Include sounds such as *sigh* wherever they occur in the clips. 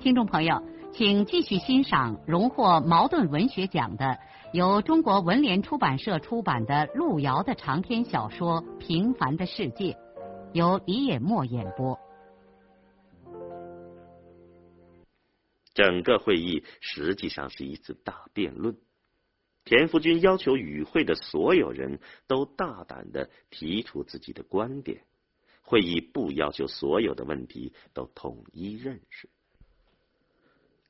听众朋友，请继续欣赏荣获茅盾文学奖的、由中国文联出版社出版的路遥的长篇小说《平凡的世界》，由李野墨演播。整个会议实际上是一次大辩论。田福军要求与会的所有人都大胆的提出自己的观点。会议不要求所有的问题都统一认识。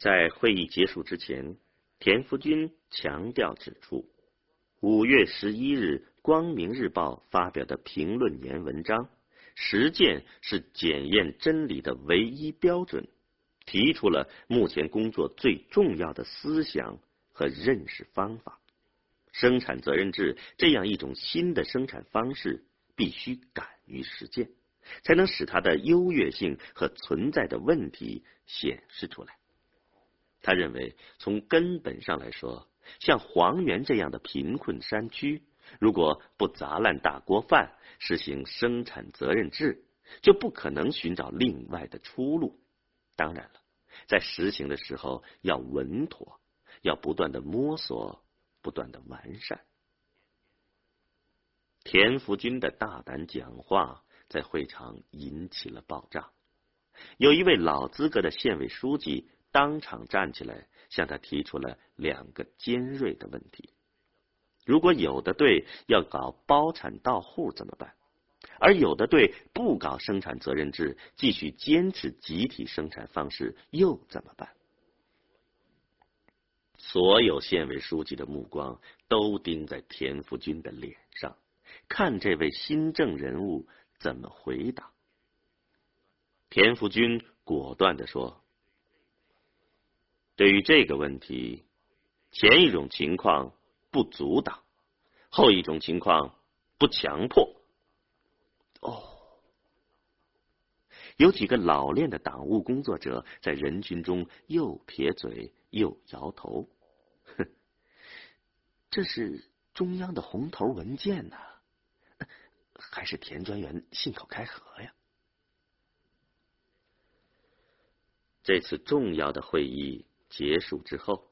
在会议结束之前，田福军强调指出，五月十一日《光明日报》发表的评论言文章，实践是检验真理的唯一标准，提出了目前工作最重要的思想和认识方法。生产责任制这样一种新的生产方式，必须敢于实践，才能使它的优越性和存在的问题显示出来。他认为，从根本上来说，像黄原这样的贫困山区，如果不砸烂大锅饭，实行生产责任制，就不可能寻找另外的出路。当然了，在实行的时候要稳妥，要不断的摸索，不断的完善。田福军的大胆讲话在会场引起了爆炸，有一位老资格的县委书记。当场站起来，向他提出了两个尖锐的问题：如果有的队要搞包产到户怎么办？而有的队不搞生产责任制，继续坚持集体生产方式又怎么办？所有县委书记的目光都盯在田福军的脸上，看这位新政人物怎么回答。田福军果断的说。对于这个问题，前一种情况不阻挡，后一种情况不强迫。哦，有几个老练的党务工作者在人群中又撇嘴又摇头。哼，这是中央的红头文件呐，还是田专员信口开河呀？这次重要的会议。结束之后，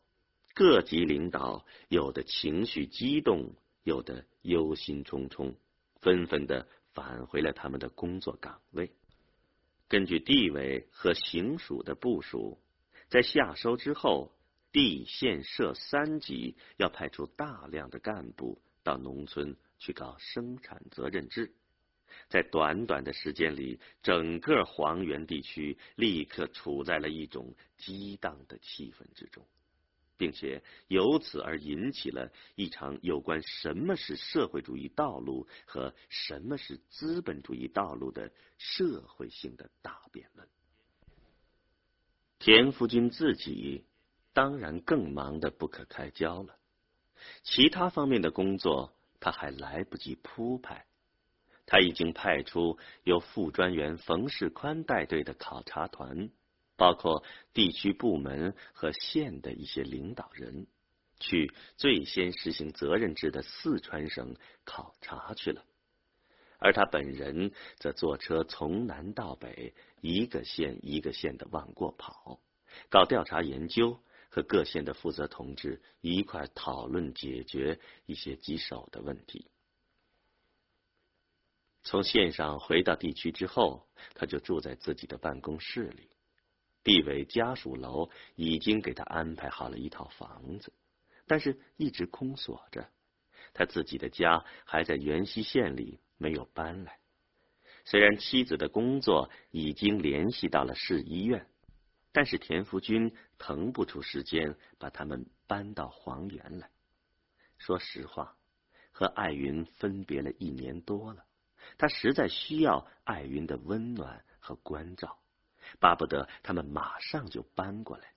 各级领导有的情绪激动，有的忧心忡忡，纷纷的返回了他们的工作岗位。根据地委和行署的部署，在夏收之后，地县社三级要派出大量的干部到农村去搞生产责任制。在短短的时间里，整个黄原地区立刻处在了一种激荡的气氛之中，并且由此而引起了一场有关什么是社会主义道路和什么是资本主义道路的社会性的大辩论。田福军自己当然更忙得不可开交了，其他方面的工作他还来不及铺排。他已经派出由副专员冯世宽带队的考察团，包括地区部门和县的一些领导人，去最先实行责任制的四川省考察去了。而他本人则坐车从南到北，一个县一个县的往过跑，搞调查研究，和各县的负责同志一块讨论解决一些棘手的问题。从县上回到地区之后，他就住在自己的办公室里。地委家属楼已经给他安排好了一套房子，但是一直空锁着。他自己的家还在元溪县里，没有搬来。虽然妻子的工作已经联系到了市医院，但是田福军腾不出时间把他们搬到黄原来。说实话，和艾云分别了一年多了。他实在需要艾云的温暖和关照，巴不得他们马上就搬过来。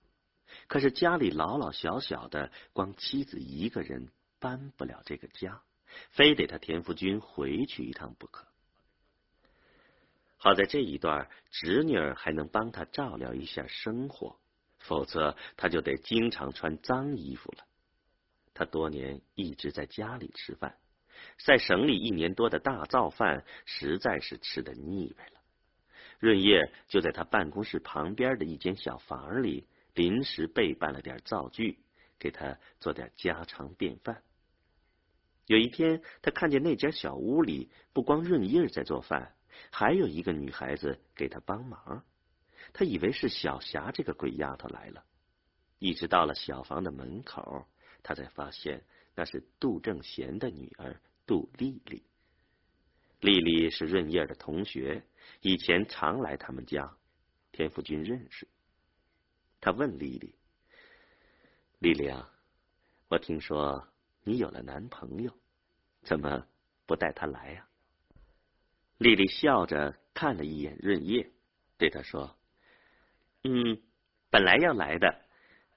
可是家里老老小小的，光妻子一个人搬不了这个家，非得他田福军回去一趟不可。好在这一段侄女儿还能帮他照料一下生活，否则他就得经常穿脏衣服了。他多年一直在家里吃饭，在省里一年多的大灶饭实在是吃的腻歪了。润叶就在他办公室旁边的一间小房里临时备办了点灶具，给他做点家常便饭。有一天，他看见那间小屋里不光润叶在做饭，还有一个女孩子给他帮忙。他以为是小霞这个鬼丫头来了，一直到了小房的门口，他才发现那是杜正贤的女儿杜丽丽。丽丽是润叶的同学，以前常来他们家，田福军认识。他问丽丽：“丽丽啊，我听说你有了男朋友，怎么不带他来呀？”丽丽笑着看了一眼润叶，对他说：“嗯，本来要来的，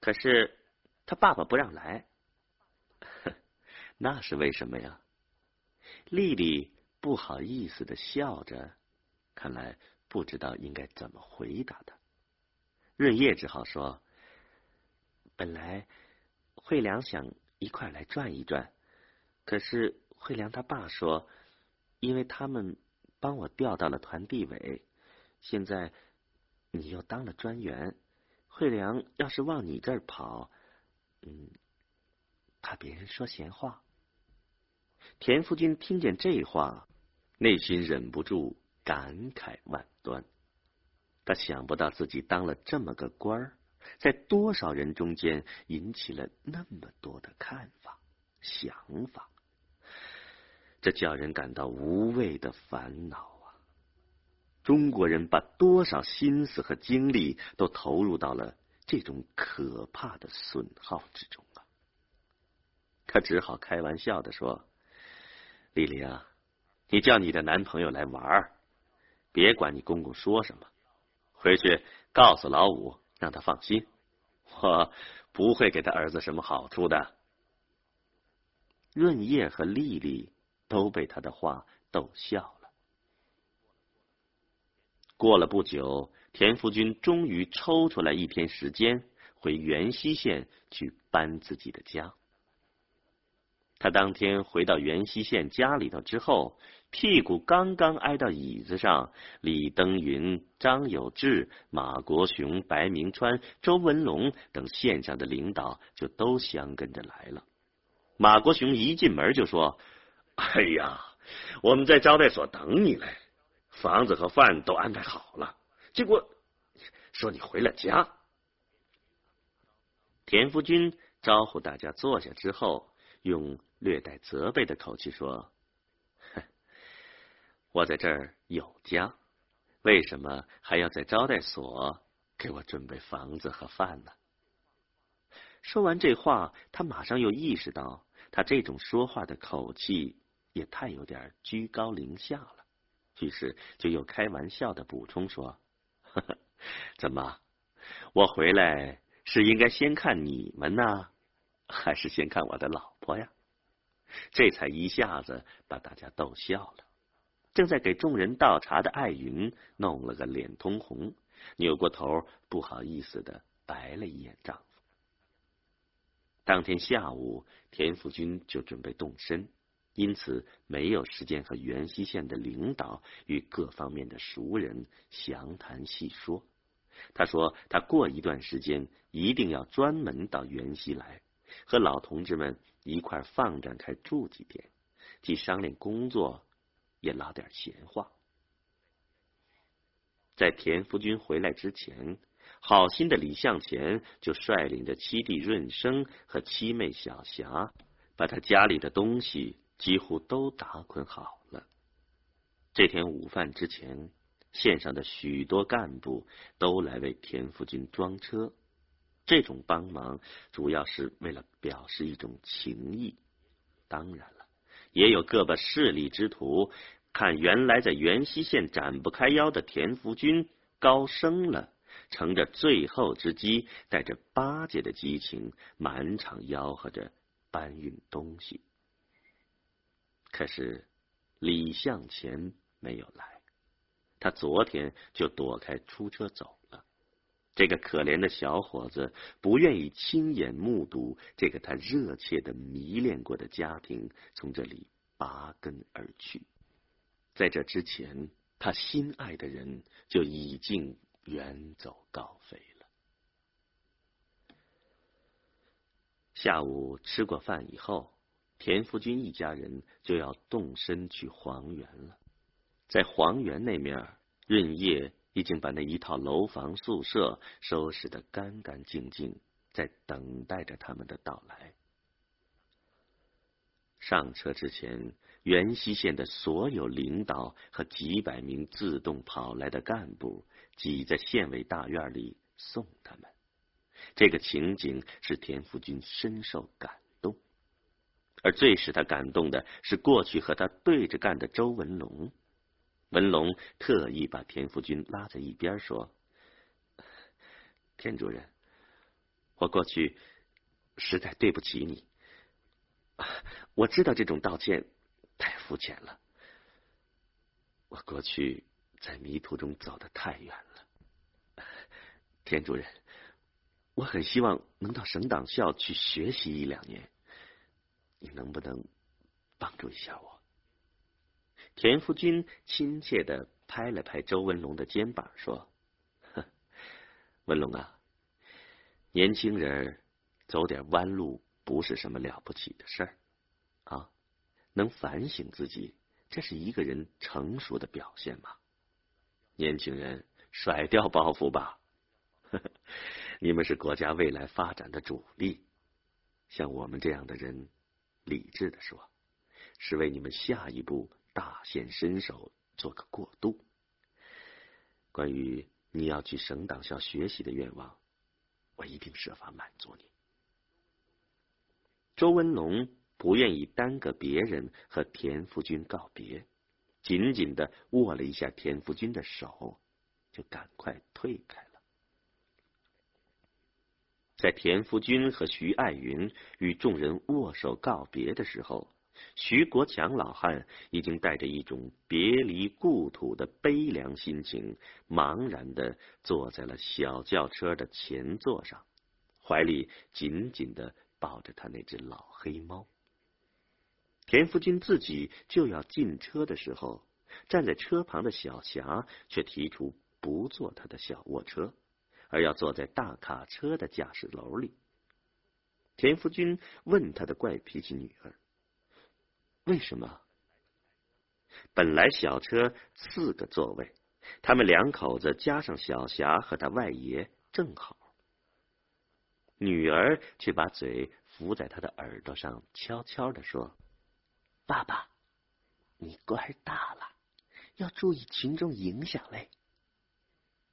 可是他爸爸不让来。那是为什么呀？”丽丽。不好意思的笑着，看来不知道应该怎么回答他。润叶只好说：“本来惠良想一块来转一转，可是惠良他爸说，因为他们帮我调到了团地委，现在你又当了专员，惠良要是往你这儿跑，嗯，怕别人说闲话。”田福军听见这话。内心忍不住感慨万端，他想不到自己当了这么个官儿，在多少人中间引起了那么多的看法、想法，这叫人感到无谓的烦恼啊！中国人把多少心思和精力都投入到了这种可怕的损耗之中啊！他只好开玩笑的说：“丽丽啊。”你叫你的男朋友来玩，别管你公公说什么，回去告诉老五，让他放心，我不会给他儿子什么好处的。润叶和丽丽都被他的话逗笑了。过了不久，田福军终于抽出来一天时间，回元溪县去搬自己的家。他当天回到元溪县家里头之后。屁股刚刚挨到椅子上，李登云、张有志、马国雄、白明川、周文龙等县上的领导就都相跟着来了。马国雄一进门就说：“哎呀，我们在招待所等你嘞，房子和饭都安排好了。结果说你回了家。”田福军招呼大家坐下之后，用略带责备的口气说。哼 *laughs* 我在这儿有家，为什么还要在招待所给我准备房子和饭呢？说完这话，他马上又意识到，他这种说话的口气也太有点居高临下了，于是就又开玩笑的补充说：“呵呵，怎么，我回来是应该先看你们呢，还是先看我的老婆呀？”这才一下子把大家逗笑了。正在给众人倒茶的艾云弄了个脸通红，扭过头不好意思的白了一眼丈夫。当天下午，田福军就准备动身，因此没有时间和元溪县的领导与各方面的熟人详谈细说。他说，他过一段时间一定要专门到元溪来，和老同志们一块放展开住几天，既商量工作。也拉点闲话。在田福军回来之前，好心的李向前就率领着七弟润生和七妹小霞，把他家里的东西几乎都打捆好了。这天午饭之前，县上的许多干部都来为田福军装车。这种帮忙主要是为了表示一种情谊。当然了，也有个把势力之徒。看，原来在元溪县展不开腰的田福军高升了，乘着最后之机，带着巴结的激情，满场吆喝着搬运东西。可是李向前没有来，他昨天就躲开出车走。这个可怜的小伙子不愿意亲眼目睹这个他热切的迷恋过的家庭从这里拔根而去。在这之前，他心爱的人就已经远走高飞了。下午吃过饭以后。田福军一家人就要动身去黄原了。在黄原那面，润叶已经把那一套楼房宿舍收拾得干干净净，在等待着他们的到来。上车之前，元溪县的所有领导和几百名自动跑来的干部挤在县委大院里送他们。这个情景使田福军深受感动。而最使他感动的是，过去和他对着干的周文龙。文龙特意把田福军拉在一边说：“田主任，我过去实在对不起你。我知道这种道歉太肤浅了。我过去在迷途中走得太远了。田主任，我很希望能到省党校去学习一两年。”你能不能帮助一下我？田福军亲切的拍了拍周文龙的肩膀，说：“ *laughs* 文龙啊，年轻人走点弯路不是什么了不起的事儿啊，能反省自己，这是一个人成熟的表现嘛。年轻人，甩掉包袱吧，*laughs* 你们是国家未来发展的主力，像我们这样的人。”理智的说，是为你们下一步大显身手做个过渡。关于你要去省党校学习的愿望，我一定设法满足你。周文龙不愿意耽搁别人和田福军告别，紧紧的握了一下田福军的手，就赶快退开了。在田福军和徐爱云与众人握手告别的时候，徐国强老汉已经带着一种别离故土的悲凉心情，茫然的坐在了小轿车的前座上，怀里紧紧的抱着他那只老黑猫。田福军自己就要进车的时候，站在车旁的小霞却提出不坐他的小卧车。而要坐在大卡车的驾驶楼里，田福军问他的怪脾气女儿：“为什么？本来小车四个座位，他们两口子加上小霞和他外爷正好。”女儿却把嘴伏在他的耳朵上，悄悄的说：“爸爸，你官大了，要注意群众影响嘞。”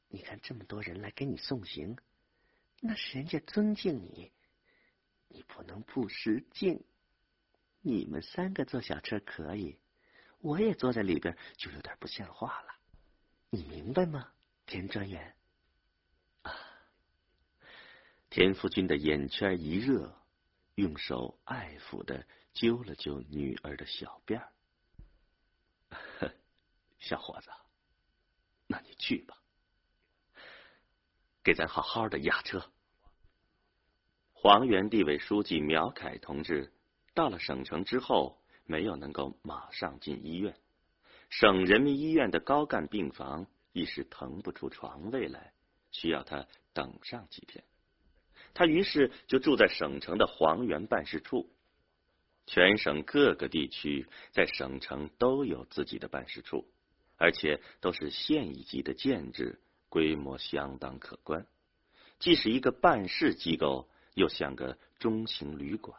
你看这么多人来给你送行，那是人家尊敬你，你不能不识敬。你们三个坐小车可以，我也坐在里边就有点不像话了。你明白吗，田专员？啊！田福军的眼圈一热，用手爱抚的揪了揪女儿的小辫儿。*laughs* 小伙子，那你去吧。给咱好好的押车。黄原地委书记苗凯同志到了省城之后，没有能够马上进医院。省人民医院的高干病房一时腾不出床位来，需要他等上几天。他于是就住在省城的黄原办事处。全省各个地区在省城都有自己的办事处，而且都是县一级的建制。规模相当可观，既是一个办事机构，又像个中型旅馆。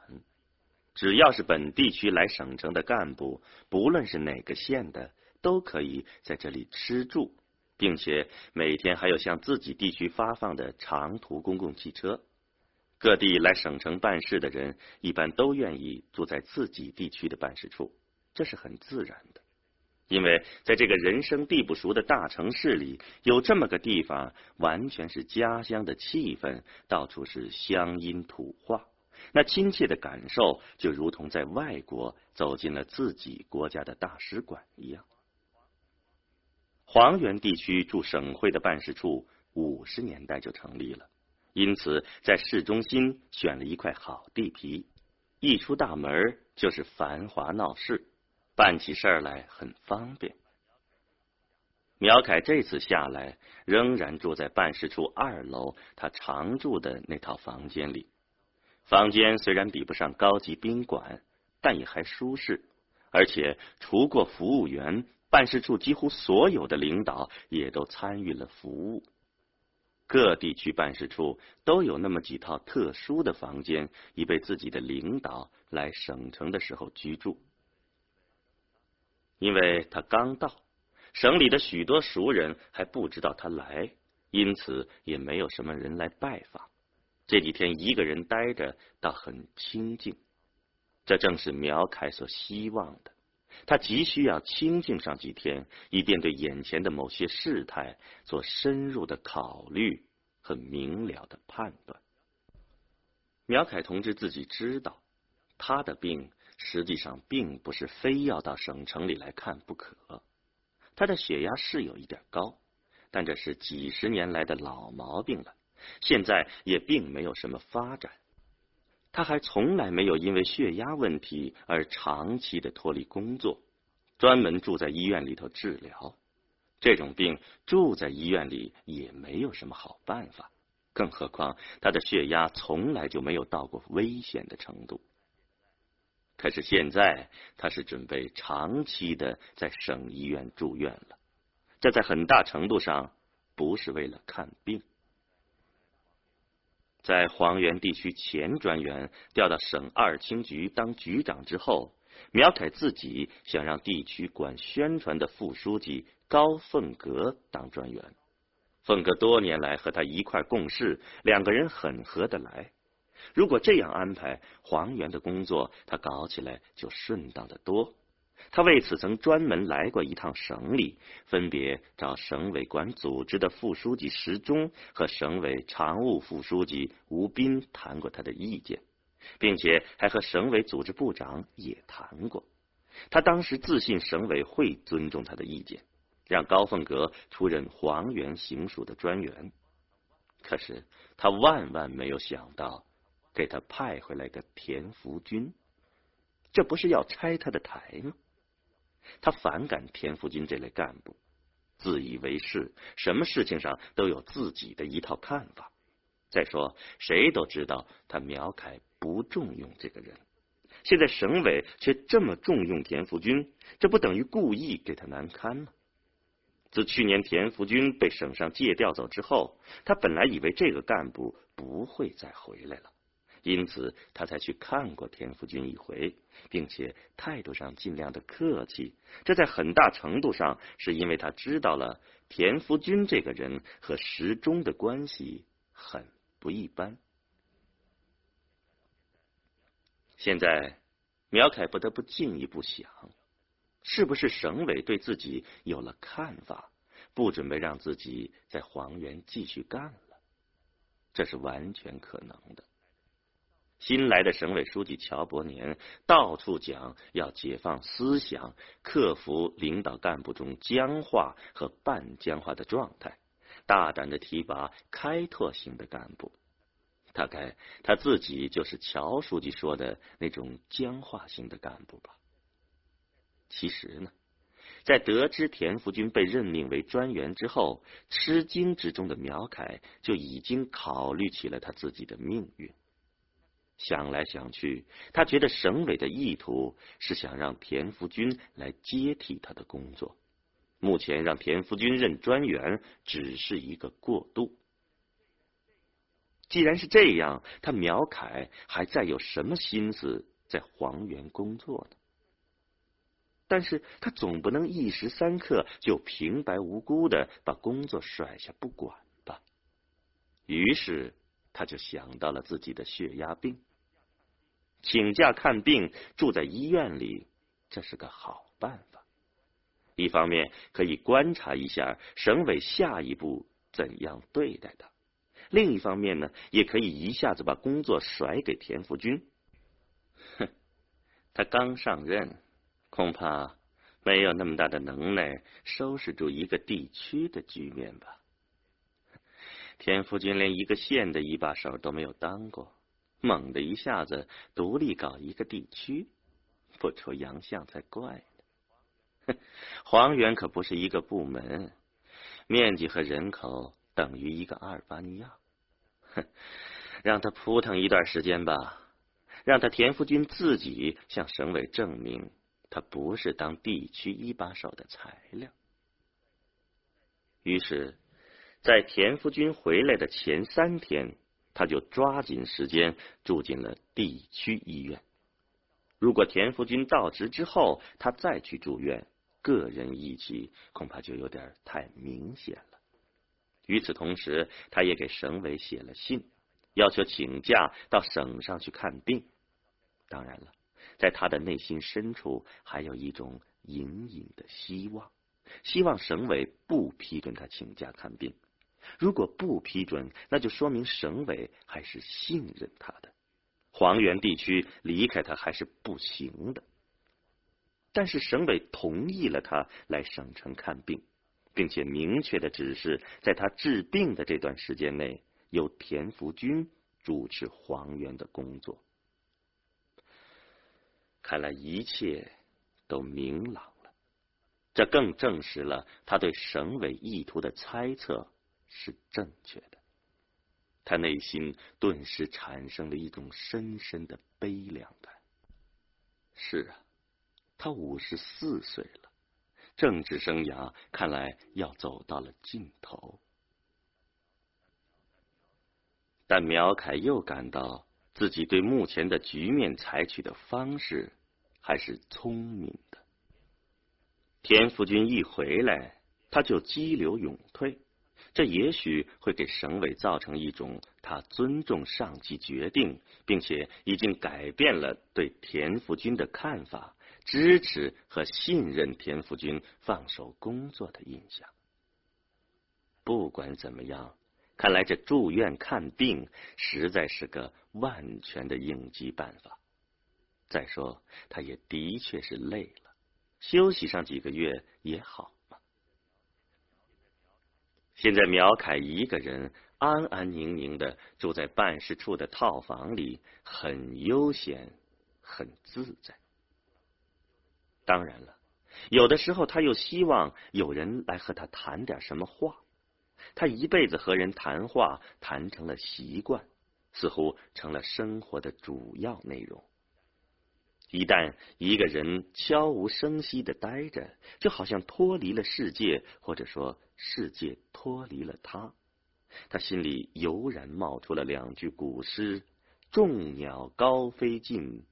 只要是本地区来省城的干部，不论是哪个县的，都可以在这里吃住，并且每天还有向自己地区发放的长途公共汽车。各地来省城办事的人，一般都愿意住在自己地区的办事处，这是很自然的。因为在这个人生地不熟的大城市里，有这么个地方，完全是家乡的气氛，到处是乡音土话，那亲切的感受就如同在外国走进了自己国家的大使馆一样。黄原地区驻省会的办事处五十年代就成立了，因此在市中心选了一块好地皮，一出大门就是繁华闹市。办起事儿来很方便。苗凯这次下来，仍然住在办事处二楼他常住的那套房间里。房间虽然比不上高级宾馆，但也还舒适。而且除过服务员，办事处几乎所有的领导也都参与了服务。各地区办事处都有那么几套特殊的房间，以备自己的领导来省城的时候居住。因为他刚到，省里的许多熟人还不知道他来，因此也没有什么人来拜访。这几天一个人待着，倒很清静。这正是苗凯所希望的。他急需要清静上几天，以便对眼前的某些事态做深入的考虑和明了的判断。苗凯同志自己知道，他的病。实际上并不是非要到省城里来看不可。他的血压是有一点高，但这是几十年来的老毛病了，现在也并没有什么发展。他还从来没有因为血压问题而长期的脱离工作，专门住在医院里头治疗。这种病住在医院里也没有什么好办法，更何况他的血压从来就没有到过危险的程度。可是现在，他是准备长期的在省医院住院了。这在很大程度上不是为了看病。在黄原地区前专员调到省二轻局当局长之后，苗凯自己想让地区管宣传的副书记高凤阁当专员。凤阁多年来和他一块共事，两个人很合得来。如果这样安排，黄源的工作他搞起来就顺当的多。他为此曾专门来过一趟省里，分别找省委管组织的副书记石忠和省委常务副书记吴斌谈过他的意见，并且还和省委组织部长也谈过。他当时自信省委会尊重他的意见，让高凤阁出任黄源行署的专员。可是他万万没有想到。给他派回来个田福军，这不是要拆他的台吗？他反感田福军这类干部，自以为是，什么事情上都有自己的一套看法。再说，谁都知道他苗凯不重用这个人，现在省委却这么重用田福军，这不等于故意给他难堪吗？自去年田福军被省上借调走之后，他本来以为这个干部不会再回来了。因此，他才去看过田福军一回，并且态度上尽量的客气。这在很大程度上是因为他知道了田福军这个人和时钟的关系很不一般。现在，苗凯不得不进一步想，是不是省委对自己有了看法，不准备让自己在黄原继续干了？这是完全可能的。新来的省委书记乔伯年到处讲要解放思想，克服领导干部中僵化和半僵化的状态，大胆的提拔开拓型的干部。大概他自己就是乔书记说的那种僵化型的干部吧。其实呢，在得知田福军被任命为专员之后，吃惊之中的苗凯就已经考虑起了他自己的命运。想来想去，他觉得省委的意图是想让田福军来接替他的工作。目前让田福军任专员只是一个过渡。既然是这样，他苗凯还在有什么心思在黄原工作呢？但是他总不能一时三刻就平白无辜的把工作甩下不管吧？于是。他就想到了自己的血压病，请假看病，住在医院里，这是个好办法。一方面可以观察一下省委下一步怎样对待他；另一方面呢，也可以一下子把工作甩给田福军。哼，他刚上任，恐怕没有那么大的能耐收拾住一个地区的局面吧。田福军连一个县的一把手都没有当过，猛的一下子独立搞一个地区，不出洋相才怪呢。哼 *laughs* 黄原可不是一个部门，面积和人口等于一个阿尔巴尼亚。哼，让他扑腾一段时间吧，让他田福军自己向省委证明，他不是当地区一把手的材料。于是。在田福军回来的前三天，他就抓紧时间住进了地区医院。如果田福军到职之后，他再去住院，个人义气恐怕就有点太明显了。与此同时，他也给省委写了信，要求请假到省上去看病。当然了，在他的内心深处，还有一种隐隐的希望，希望省委不批准他请假看病。如果不批准，那就说明省委还是信任他的。黄原地区离开他还是不行的。但是省委同意了他来省城看病，并且明确的指示，在他治病的这段时间内，由田福军主持黄原的工作。看来一切都明朗了，这更证实了他对省委意图的猜测。是正确的，他内心顿时产生了一种深深的悲凉感。是啊，他五十四岁了，政治生涯看来要走到了尽头。但苗凯又感到自己对目前的局面采取的方式还是聪明的。田福军一回来，他就激流勇退。这也许会给省委造成一种他尊重上级决定，并且已经改变了对田福军的看法，支持和信任田福军放手工作的印象。不管怎么样，看来这住院看病实在是个万全的应急办法。再说，他也的确是累了，休息上几个月也好。现在苗凯一个人安安宁宁的住在办事处的套房里，很悠闲，很自在。当然了，有的时候他又希望有人来和他谈点什么话。他一辈子和人谈话谈成了习惯，似乎成了生活的主要内容。一旦一个人悄无声息的待着，就好像脱离了世界，或者说世界脱离了他。他心里油然冒出了两句古诗：“众鸟高飞尽，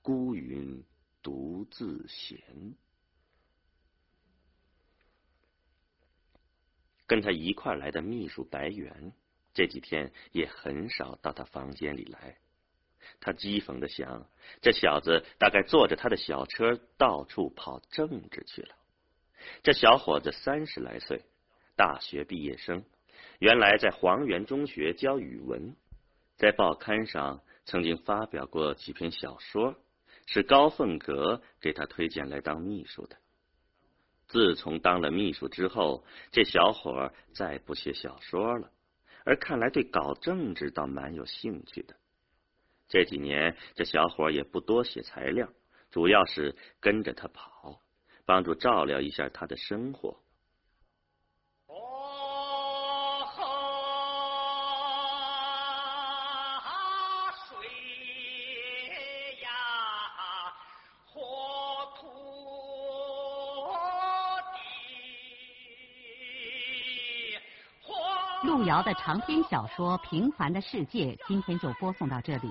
孤云独自闲。”跟他一块来的秘书白猿，这几天也很少到他房间里来。他讥讽的想：这小子大概坐着他的小车到处跑政治去了。这小伙子三十来岁，大学毕业生，原来在黄原中学教语文，在报刊上曾经发表过几篇小说，是高凤阁给他推荐来当秘书的。自从当了秘书之后，这小伙儿再不写小说了，而看来对搞政治倒蛮有兴趣的。这几年，这小伙也不多写材料，主要是跟着他跑，帮助照料一下他的生活。水呀，火土路遥的长篇小说《平凡的世界》，今天就播送到这里。